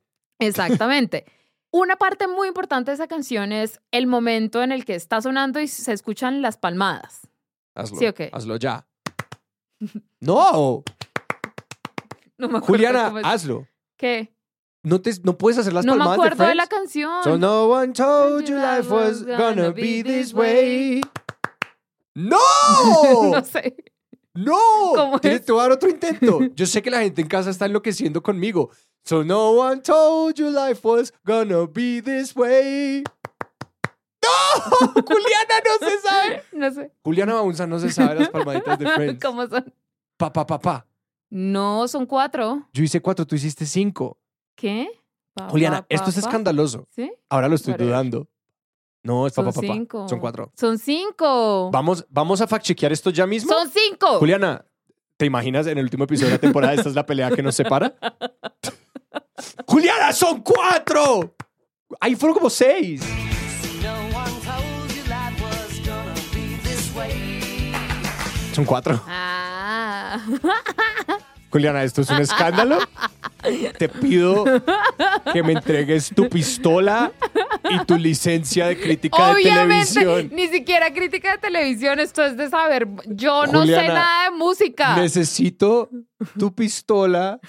Exactamente. [laughs] Una parte muy importante de esa canción es el momento en el que está sonando y se escuchan las palmadas. Hazlo. ¿Sí o qué? Hazlo ya. [laughs] ¡No! No me acuerdo Juliana, cómo es. hazlo. ¿Qué? no, te, no puedes hacer las no me palmadas acuerdo de, la canción. So no one told you life was gonna be this way. ¡No! [laughs] no sé. ¡No! ¿Cómo Tienes es? que dar otro intento. Yo sé que la gente en casa está enloqueciendo conmigo. So no one told you life was gonna be this way. ¡No! [laughs] Juliana no se sabe. No sé. Juliana Baunza no se sabe las palmaditas de [laughs] Friends. ¿Cómo son? Pa, pa, pa, pa. No, son cuatro. Yo hice cuatro, tú hiciste cinco. ¿Qué? Pa, Juliana, pa, esto es escandaloso. ¿Sí? Ahora lo estoy dudando. No, es pa, Son cinco. Son cuatro. Son cinco. Vamos, vamos a fact-chequear esto ya mismo. Son cinco. Juliana, ¿te imaginas en el último episodio de la temporada esta es la pelea que nos separa? [laughs] Juliana, son cuatro. Ahí fueron como seis. Son cuatro. Ah. [laughs] Juliana, esto es un escándalo. Te pido que me entregues tu pistola y tu licencia de crítica de televisión. ni siquiera crítica de televisión, esto es de saber. Yo no sé nada de música. Necesito tu pistola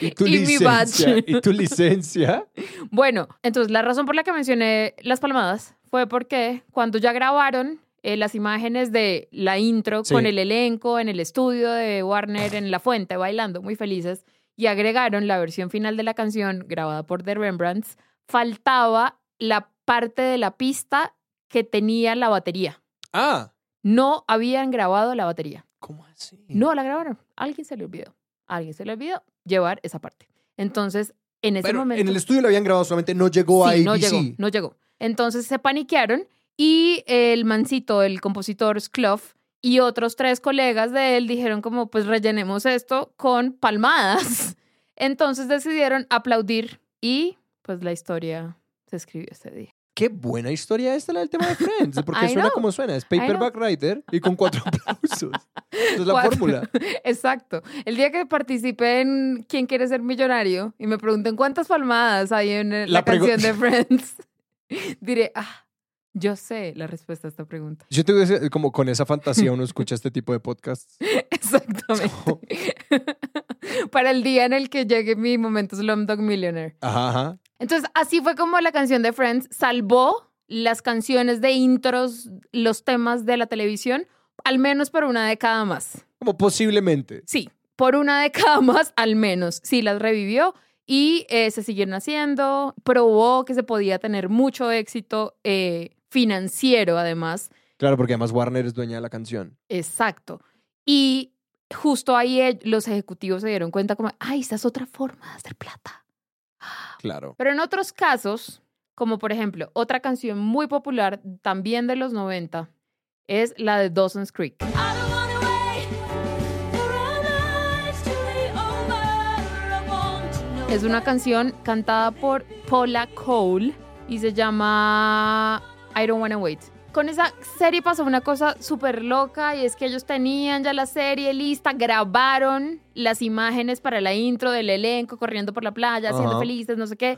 y tu [laughs] Y licencia. Y tu licencia. Bueno, entonces la razón por la que mencioné las palmadas fue porque cuando ya grabaron eh, las imágenes de la intro Sí. con el elenco en el estudio de Warner en La Fuente bailando muy felices y agregaron la versión final de la canción grabada por The Rembrandts, faltaba la parte de la pista que tenía la batería. Ah, No habían grabado la batería. ¿cómo así? No la grabaron. Alguien se le olvidó. Alguien se le olvidó llevar esa parte. Entonces, en ese Pero momento. en el estudio lo habían grabado, solamente no llegó a Sí, no ABC. llegó, no llegó. Entonces se paniquearon y el mancito, el compositor Skloff y otros tres colegas de él dijeron como pues rellenemos esto con palmadas. [laughs] Entonces decidieron aplaudir y pues la historia se escribió ese día. Qué buena historia esta la del tema de Friends, [laughs] porque suena know. como suena. Es paperback writer y con cuatro [laughs] aplausos. Esa es la Cuatro. fórmula. Exacto. El día que participe en ¿Quién quiere ser millonario? y me pregunten cuántas palmadas hay en eh, la, La canción de Friends, diré, ah, yo sé la respuesta a esta pregunta. Yo te voy a decir, como con esa fantasía [laughs] uno escucha este tipo de podcasts. Exactamente. [laughs] Para el día en el que llegue mi momento Slumdog Millionaire. Ajá, ajá. Entonces, así fue como la canción de Friends salvó las canciones de intros, los temas de la televisión, al menos por una década más. Como posiblemente. Sí, por una década más, al menos. Sí, las revivió y eh, se siguieron haciendo. Probó que se podía tener mucho éxito eh, financiero, además. Claro, porque además Warner es dueña de la canción. Exacto. Y justo ahí los ejecutivos se dieron cuenta como, ay, esta es otra forma de hacer plata. Claro. Pero en otros casos, como por ejemplo, otra canción muy popular, también de los 90, es la de Dawson's Creek. Es una canción cantada por Paula Cole y se llama I Don't Wanna Wait. Con esa serie pasó una cosa súper loca y es que ellos tenían ya la serie lista, grabaron las imágenes para la intro del elenco corriendo por la playa, siendo felices, no sé qué.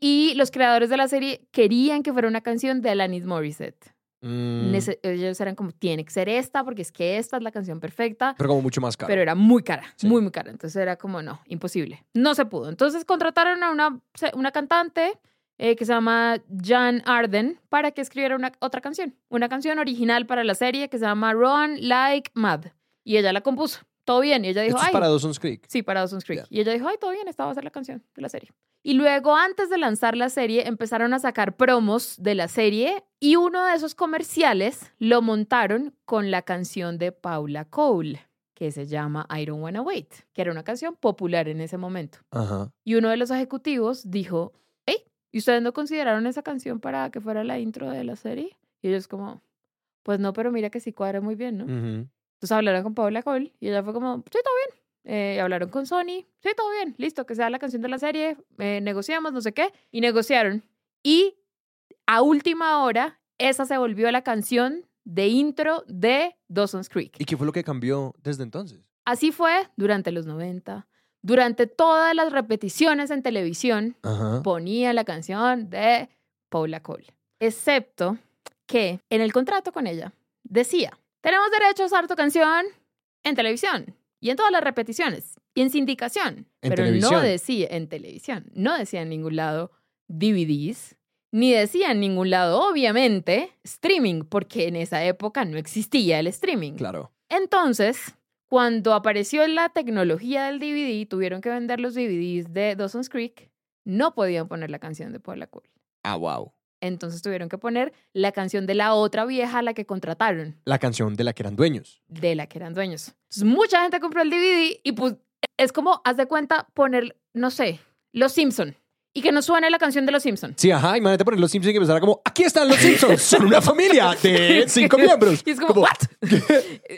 Y los creadores de la serie querían que fuera una canción de Alanis Morissette. Mm, ellos eran como, tiene que ser esta porque es que esta es la canción perfecta. pero como mucho más caro. Pero era muy cara, Sí. muy, muy cara. Entonces era como, no, imposible. No se pudo. Entonces contrataron a una, una cantante eh, que se llama Jan Arden para que escribiera una, otra canción. Una canción original para la serie que se llama Run Like Mad. Y ella la compuso. Todo bien. Y ella dijo, Esto es para Dawson's Creek. Sí, para Dawson's Creek. Y ella dijo, ay, todo bien, esta va a ser la canción de la serie. Y luego, antes de lanzar la serie, empezaron a sacar promos de la serie y uno de esos comerciales lo montaron con la canción de Paula Cole, que se llama I Don't Wanna Wait, que era una canción popular en ese momento. Ajá. Y uno de los ejecutivos dijo, ¿y ustedes no consideraron esa canción para que fuera la intro de la serie? Y ellos como, pues no, pero mira que sí cuadra muy bien, ¿no? Entonces hablaron con Paula Cole y ella fue como, sí, todo bien. Eh, hablaron con Sony, sí, todo bien, listo, que sea la canción de la serie, eh, negociamos, no sé qué, y negociaron. Y a última hora, esa se volvió la canción de intro de Dawson's Creek. ¿Y qué fue lo que cambió desde entonces? Así fue durante los 90. Durante todas las repeticiones en televisión, Ajá. ponía la canción de Paula Cole. Excepto que en el contrato con ella decía, tenemos derecho a usar tu canción en televisión y en todas las repeticiones. y en sindicación. En pero no decía en televisión. No decía en ningún lado DVDs, ni decía en ningún lado, obviamente, streaming, porque en esa época no existía el streaming. Claro. Entonces, cuando apareció la tecnología del DVD, tuvieron que vender los DVDs de Dawson's Creek, no podían poner la canción de Paula Cole. Ah, wow. Entonces tuvieron que poner la canción de la otra vieja a la que contrataron, La canción de la que eran dueños. de la que eran dueños. Entonces, mucha gente compró el DVD y pues es como, haz de cuenta, poner, no sé, Los Simpson y que no suene la canción de Los Simpson. Sí, ajá, imagínate poner los Simpsons y empezar como, aquí están los Simpsons, son una familia de cinco miembros. [laughs] Y es como, ¿what? [laughs]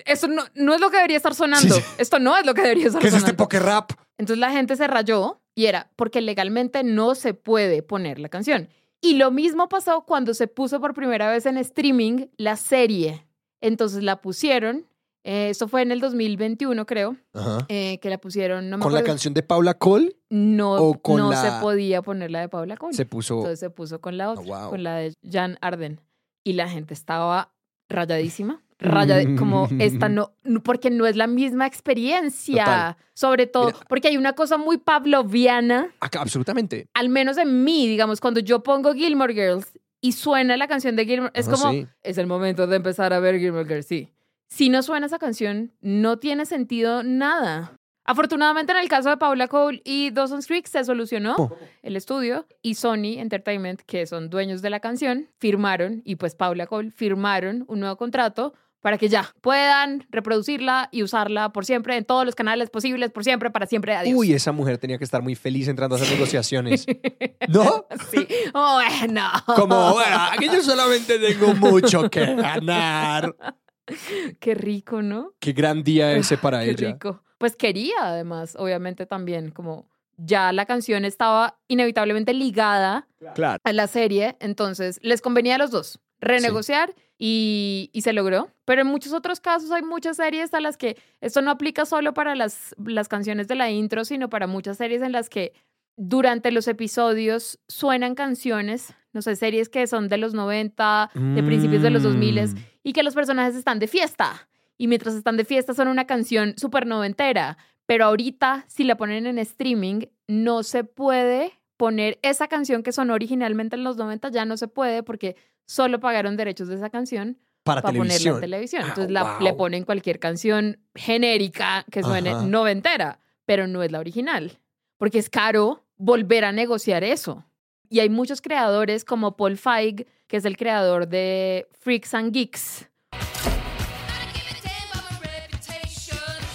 Eso no, no es lo que debería estar sonando. Sí, sí. Esto no es lo que debería estar ¿Qué es sonando. este poker rap? Entonces la gente se rayó y era porque legalmente no se puede poner la canción. Y lo mismo pasó cuando se puso por primera vez en streaming la serie. Entonces la pusieron, eh, esto fue en el 2021 creo, Ajá. eh, que la pusieron, no me Con la canción de Paula Cole no, o con no la- se podía poner la de Paula Cole. se puso. Entonces se puso con la otra, wow. con la de Jan Arden. Y la gente estaba rayadísima. [laughs] Rayada, como [laughs] esta no, porque no es la misma experiencia. Total. Sobre todo, Mira. porque hay una cosa muy pavloviana, Acá, absolutamente. al menos en mí, digamos, cuando yo pongo Gilmore Girls y suena la canción de Gilmore, es como, sí. es el momento de empezar a ver Gilmore Girls, sí. Si no suena esa canción, no tiene sentido nada. Afortunadamente, en el caso de Paula Cole y Dawson's Creek se solucionó Oh. el estudio y Sony Entertainment, que son dueños de la canción, firmaron, y pues Paula Cole firmaron un nuevo contrato para que ya puedan reproducirla y usarla por siempre en todos los canales posibles, por siempre, para siempre. Adiós. Uy, esa mujer tenía que estar muy feliz entrando a hacer negociaciones. [laughs] ¿No? Sí. Bueno. Como, bueno, aquí yo solamente tengo mucho que ganar. [laughs] [laughs] Qué rico, ¿no? Qué gran día [laughs] ese para Qué ella. rico. Pues quería, además, obviamente también, como ya la canción estaba inevitablemente ligada Claro. a la serie, entonces les convenía a los dos renegociar y, y se logró. Pero en muchos otros casos hay muchas series a las que esto no aplica solo para las, las canciones de la intro, sino para muchas series en las que durante los episodios suenan canciones, no sé, series que son de los 90, de principios de los 2000 Mm. y que los personajes están de fiesta. Y mientras están de fiesta son una canción súper noventera. Pero ahorita, si la ponen en streaming, no se puede poner esa canción que sonó originalmente en los 90, ya no se puede porque solo pagaron derechos de esa canción Para, para ponerla televisión. en televisión. Ah, Entonces la- wow. le ponen cualquier canción genérica que suene Ajá. noventera, pero no es la original. Porque es caro volver a negociar eso. Y hay muchos creadores como Paul Feig, que es el creador de Freaks and Geeks,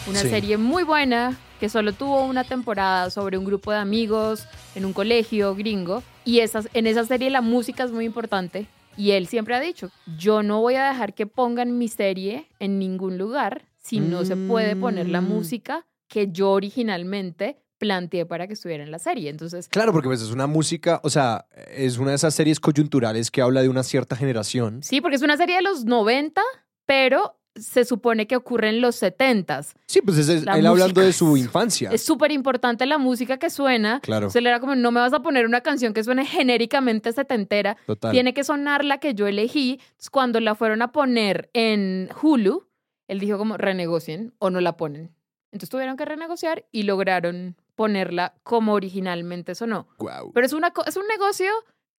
una Sí. serie muy buena que solo tuvo una temporada sobre un grupo de amigos en un colegio gringo. Y esas, en esa serie la música es muy importante. Y él siempre ha dicho, yo no voy a dejar que pongan mi serie en ningún lugar si no se puede poner la Mm. música que yo originalmente planteé para que estuviera en la serie. Entonces, Claro, porque pues es una música, o sea, es una de esas series coyunturales que habla de una cierta generación. sí, porque es una serie de los 90, pero se supone que ocurre en los 70s. Sí, pues es, él hablando de su infancia. Es súper importante la música que suena. Claro. Se le era como, no me vas a poner una canción que suene genéricamente setentera. Total. Tiene que sonar la que yo elegí. Entonces, cuando la fueron a poner en Hulu, él dijo como, renegocien o no la ponen. Entonces tuvieron que renegociar y lograron ponerla como originalmente sonó. Guau. Pero es, una, es un negocio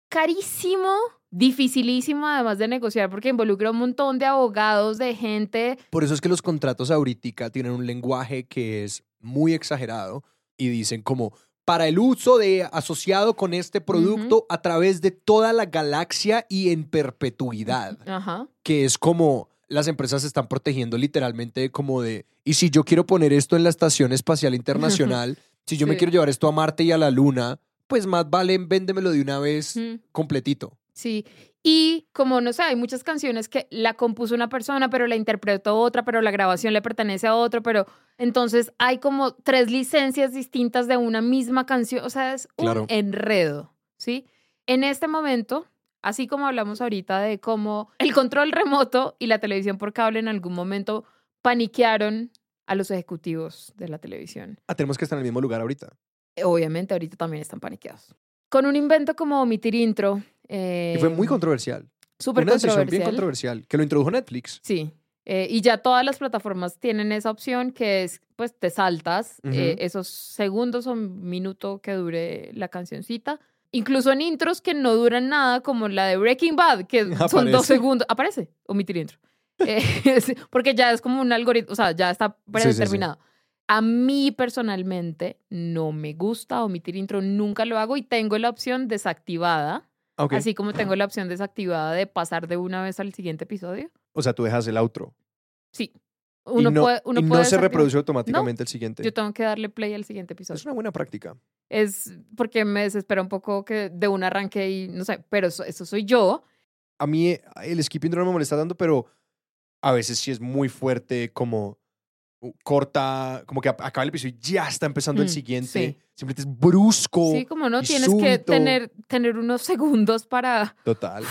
carísimo, dificilísimo además de negociar porque involucra un montón de abogados, de gente. Por eso es que los contratos ahorita tienen un lenguaje que es muy exagerado y dicen como para el uso de asociado con este producto a través de toda la galaxia y en perpetuidad, Ajá. que es como las empresas se están protegiendo literalmente como de y si yo quiero poner esto en la estación espacial [laughs] internacional, si yo me quiero llevar esto a Marte y a la Luna, pues más vale véndemelo de una vez Mm. completito. Sí, y como no sé, hay muchas canciones que la compuso una persona, pero la interpretó otra, pero la grabación le pertenece a otro, pero entonces hay como tres licencias distintas de una misma canción, o sea, es un Claro. enredo, ¿sí? En este momento, así como hablamos ahorita de cómo el control remoto y la televisión por cable en algún momento paniquearon a los ejecutivos de la televisión. Ah, tenemos que estar en el mismo lugar ahorita. Obviamente ahorita también están paniqueados. Con un invento como omitir intro. Y fue muy eh, controversial. Súper Una decisión bien controversial. que lo introdujo Netflix. Sí. Eh, y ya todas las plataformas tienen esa opción que es, pues te saltas eh, Ujú. esos segundos o minuto que dure la cancioncita. Incluso en intros que no duran nada, como la de Breaking Bad, que son Aparece. dos segundos. Aparece, omitir intro. Eh, [laughs] porque ya es como un algoritmo, o sea, ya está Sí, sí, sí. predeterminado. A mí personalmente no me gusta omitir intro, nunca lo hago y tengo la opción desactivada, así como tengo la opción desactivada de pasar de una vez al siguiente episodio. O sea, tú dejas el outro. Sí. Uno y no, puede, uno y no puede se reproduce automáticamente el siguiente. Yo tengo que darle play al siguiente episodio. Es una buena práctica. Es porque me desespera un poco que de un arranque y no sé, pero eso, eso soy yo. A mí el skipping no me molesta tanto, pero a veces sí es muy fuerte como corta, como que acaba el episodio y ya está empezando el Mm, siguiente. sí. Simplemente es brusco. Sí, como no tienes que tener, tener unos segundos para Total.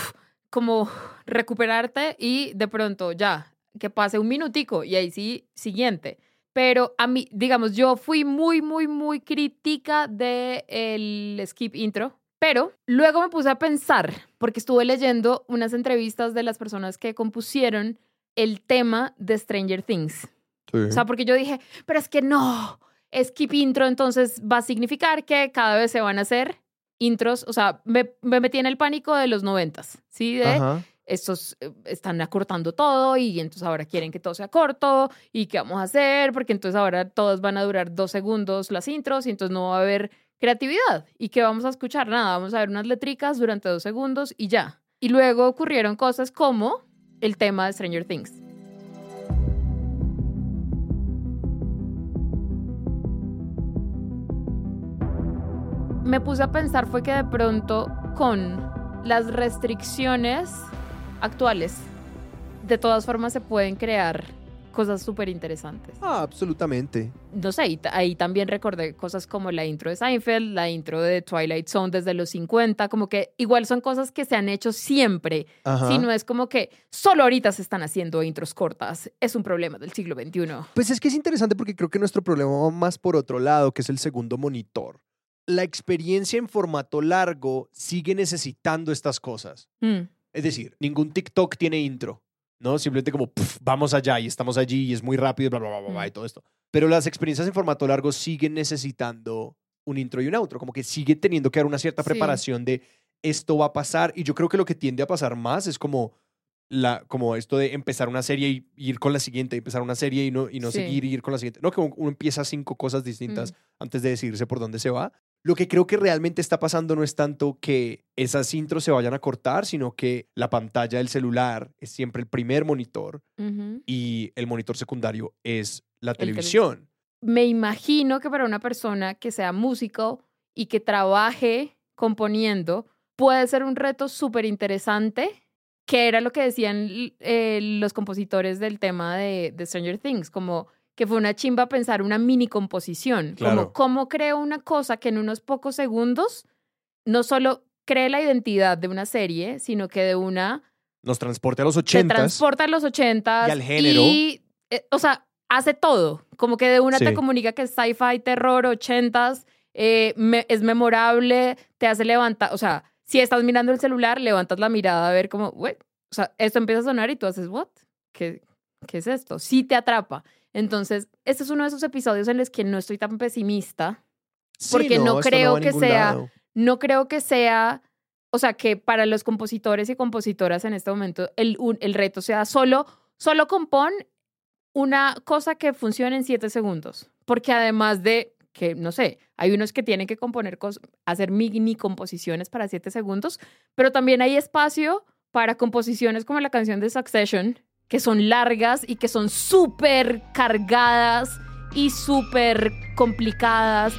como recuperarte y de pronto ya, que pase un minutico y ahí sí, siguiente. Pero a mí, digamos, yo fui muy, muy, muy crítica de el skip intro, pero luego me puse a pensar, porque estuve leyendo unas entrevistas de las personas que compusieron el tema de Stranger Things. Sí. O sea, porque yo dije, pero es que no, skip intro entonces va a significar que cada vez se van a hacer intros, o sea, me, me metí en el pánico de los noventas, ¿sí? De Ajá. estos eh, están acortando todo y entonces ahora quieren que todo sea corto y qué vamos a hacer porque entonces ahora todos van a durar dos segundos las intros y entonces no va a haber creatividad y que vamos a escuchar nada, vamos a ver unas letricas durante dos segundos y ya. Y luego ocurrieron cosas como el tema de Stranger Things. Me puse a pensar fue que de pronto con las restricciones actuales, de todas formas se pueden crear cosas súper interesantes. Ah, absolutamente. No sé, ahí también recordé cosas como la intro de Seinfeld, la intro de Twilight Zone desde los 50, como que igual son cosas que se han hecho siempre, Ajá. si no es como que solo ahorita se están haciendo intros cortas, es un problema del siglo XXI. Pues es que es interesante porque creo que nuestro problema va más por otro lado, que es el segundo monitor. La experiencia en formato largo sigue necesitando estas cosas. Mm, Es decir, ningún TikTok tiene intro, ¿no? Simplemente como, "Puf, vamos allá y estamos allí y es muy rápido, bla, bla, bla, bla, y todo esto. Pero las experiencias en formato largo siguen necesitando un intro y un outro, como que sigue teniendo que dar una cierta Sí. preparación de esto va a pasar y yo creo que lo que tiende a pasar más es como la como esto de empezar una serie y ir con la siguiente, empezar una serie y no y no Sí. seguir y ir con la siguiente. No que uno empieza cinco cosas distintas Mm. antes de decidirse por dónde se va. Lo que creo que realmente está pasando no es tanto que esas intros se vayan a cortar, sino que la pantalla del celular es siempre el primer monitor y el monitor secundario es la televisión. me imagino que para una persona que sea músico y que trabaje componiendo, puede ser un reto súper interesante, que era lo que decían eh, los compositores del tema de, de Stranger Things, como que fue una chimba pensar una mini composición, Claro. como cómo creo una cosa que en unos pocos segundos no solo cree la identidad de una serie, sino que de una Nos transporte a los te ochentas. transporta a los ochentas Y al género. y, eh, o sea, hace todo. Como que de una te comunica que es sci-fi, terror, ochentas, eh, me- es memorable, te hace levantar, o sea, si estás mirando el celular, levantas la mirada a ver como, "Wait", o sea, esto empieza a sonar y tú haces, ¿what? ¿Qué, qué es esto? Sí te atrapa. Entonces, este es uno de esos episodios en los que no estoy tan pesimista. Sí, porque no esto creo que sea- lado. No creo que sea, o sea, que para los compositores y compositoras en este momento el, un- el reto sea solo, solo compón una cosa que funcione en siete segundos. Porque además de que, no sé, hay unos que tienen que componer, hacer mini composiciones para siete segundos, pero también hay espacio para composiciones como la canción de Succession, que son largas y que son súper cargadas y súper complicadas.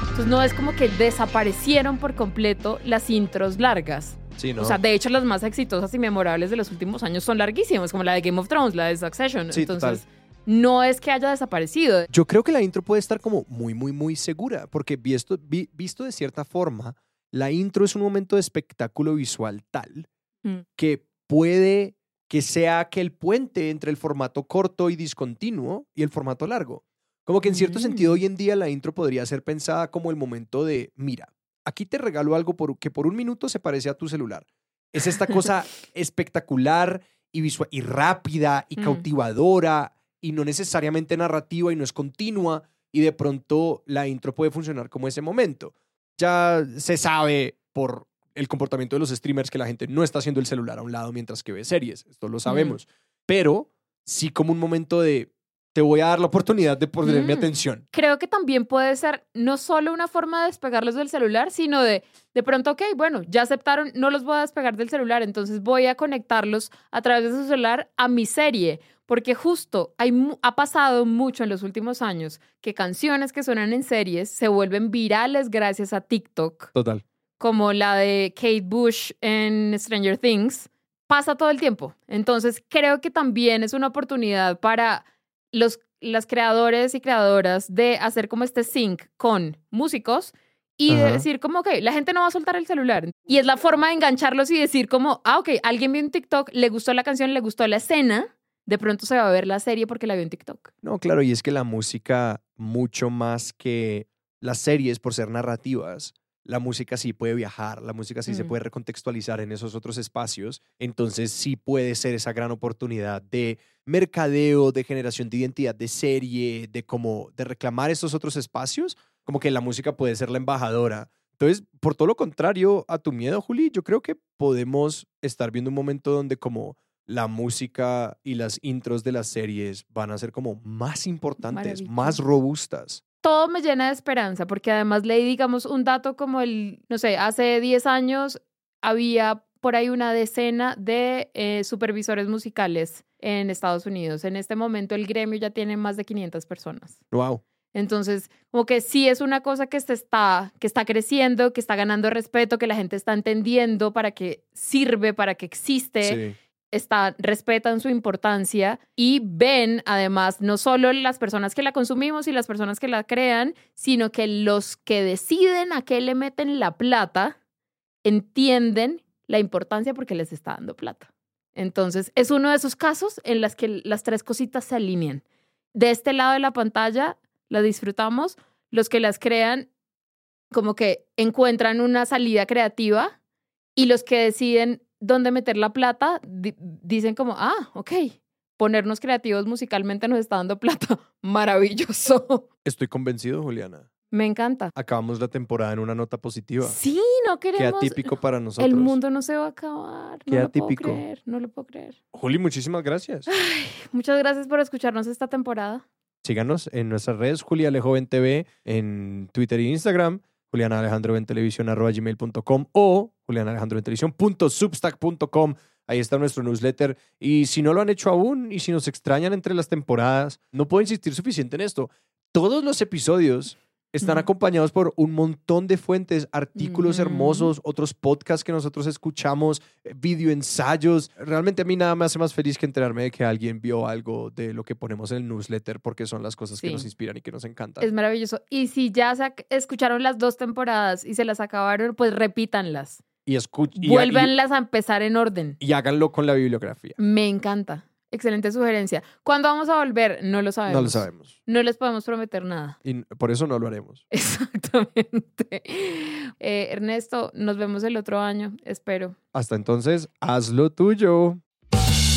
Entonces no es como que desaparecieron por completo las intros largas. Sí, ¿no? O sea, de hecho las más exitosas y memorables de los últimos años son larguísimas, como la de Game of Thrones, la de Succession. Sí, Entonces, no es que haya desaparecido. Yo creo que la intro puede estar como muy, muy, muy segura, porque visto, vi- visto de cierta forma, la intro es un momento de espectáculo visual tal Mm. que puede que sea aquel puente entre el formato corto y discontinuo y el formato largo. Como que en cierto Mm. sentido hoy en día la intro podría ser pensada como el momento de, mira, aquí te regalo algo por, que por un minuto se parece a tu celular. Es esta cosa [laughs] espectacular y, visual, y rápida y Mm. cautivadora y no necesariamente narrativa y no es continua y de pronto la intro puede funcionar como ese momento. Ya se sabe por el comportamiento de los streamers que la gente no está haciendo el celular a un lado mientras que ve series, esto lo sabemos, pero sí como un momento de te voy a dar la oportunidad de poner mi atención. Creo que también puede ser no solo una forma de despegarlos del celular, sino de de pronto, ok, bueno, ya aceptaron, no los voy a despegar del celular, entonces voy a conectarlos a través de su celular a mi serie. Porque justo hay, ha pasado mucho en los últimos años que canciones que suenan en series se vuelven virales gracias a TikTok. Total. como la de Kate Bush en Stranger Things, pasa todo el tiempo. Entonces, creo que también es una oportunidad para los las creadores y creadoras de hacer como este sync con músicos y de decir como, ok, la gente no va a soltar el celular. Y es la forma de engancharlos y decir como, ah, ok, alguien vio en TikTok, le gustó la canción, le gustó la escena, de pronto se va a ver la serie porque la vio en TikTok. No, claro, y es que la música, mucho más que las series por ser narrativas, la música sí puede viajar, la música sí se puede recontextualizar en esos otros espacios, entonces sí puede ser esa gran oportunidad de mercadeo, de generación de identidad de serie, de como de reclamar esos otros espacios, como que la música puede ser la embajadora. Entonces, por todo lo contrario a tu miedo, Juli, yo creo que podemos estar viendo un momento donde como la música y las intros de las series van a ser como más importantes, más robustas. todo me llena de esperanza, porque además leí, digamos, un dato como el, no sé, hace 10 años había por ahí una decena de eh, supervisores musicales en Estados Unidos. En este momento el gremio ya tiene más de 500 personas. Wow. Entonces, como que sí es una cosa que se está, que está creciendo, que está ganando respeto, que la gente está entendiendo para que sirve, para que existe Sí. Está, respetan su importancia y ven además no solo las personas que la consumimos y las personas que la crean, sino que los que deciden a qué le meten la plata entienden la importancia porque les está dando plata. Entonces, es uno de esos casos en las que las tres cositas se alinean. De este lado de la pantalla la disfrutamos, los que las crean como que encuentran una salida creativa y los que deciden dónde meter la plata di- dicen como, ah, ok, ponernos creativos musicalmente nos está dando plata. [laughs] Maravilloso. Estoy convencido, Juliana. Me encanta. Acabamos la temporada en una nota positiva. Sí, no Qué queremos... atípico para nosotros. El mundo no se va a acabar. No Qué lo puedo atípico. creer, no lo puedo creer. Juli, muchísimas gracias. Muchas gracias por escucharnos esta temporada. Síganos en nuestras redes, Julia Alejo en TV, en Twitter e Instagram, Juliana Alejandro en televisión arroba gmail.com o Juliana Alejandro en televisión punto substack punto com. Ahí está nuestro newsletter. Y si no lo han hecho aún y si nos extrañan entre las temporadas, no puedo insistir suficiente en esto. Todos los episodios están acompañados por un montón de fuentes, artículos Ujú. hermosos, otros podcasts que nosotros escuchamos, eh, videoensayos. Realmente a mí nada me hace más feliz que enterarme de que alguien vio algo de lo que ponemos en el newsletter porque son las cosas que nos inspiran y que nos encantan. Es maravilloso. Y si ya escucharon las dos temporadas y se las acabaron, pues repítanlas. y- y- Vuélvanlas a empezar en orden. y háganlo con la bibliografía. Me encanta. Excelente sugerencia. ¿Cuándo vamos a volver? No lo sabemos. No lo sabemos. No les podemos prometer nada. Y por eso no lo haremos. [laughs] Exactamente. Eh, Ernesto, nos vemos el otro año, espero. Hasta entonces, haz lo tuyo.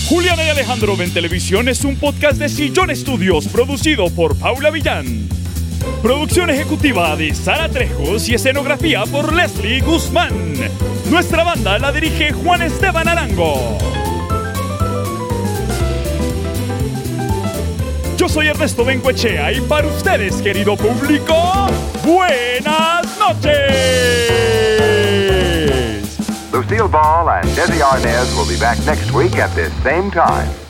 Juliana y Alejandro ven televisión es un podcast de Sillón Estudios producido por Paula Villán. Producción ejecutiva de Sara Trejos y escenografía por Leslie Guzmán. Nuestra banda la dirige Juan Esteban Arango. Yo soy Ernesto Benguechea y para ustedes, querido público, buenas noches. Lucille Ball and Desi Arnaz will be back next week at this same time.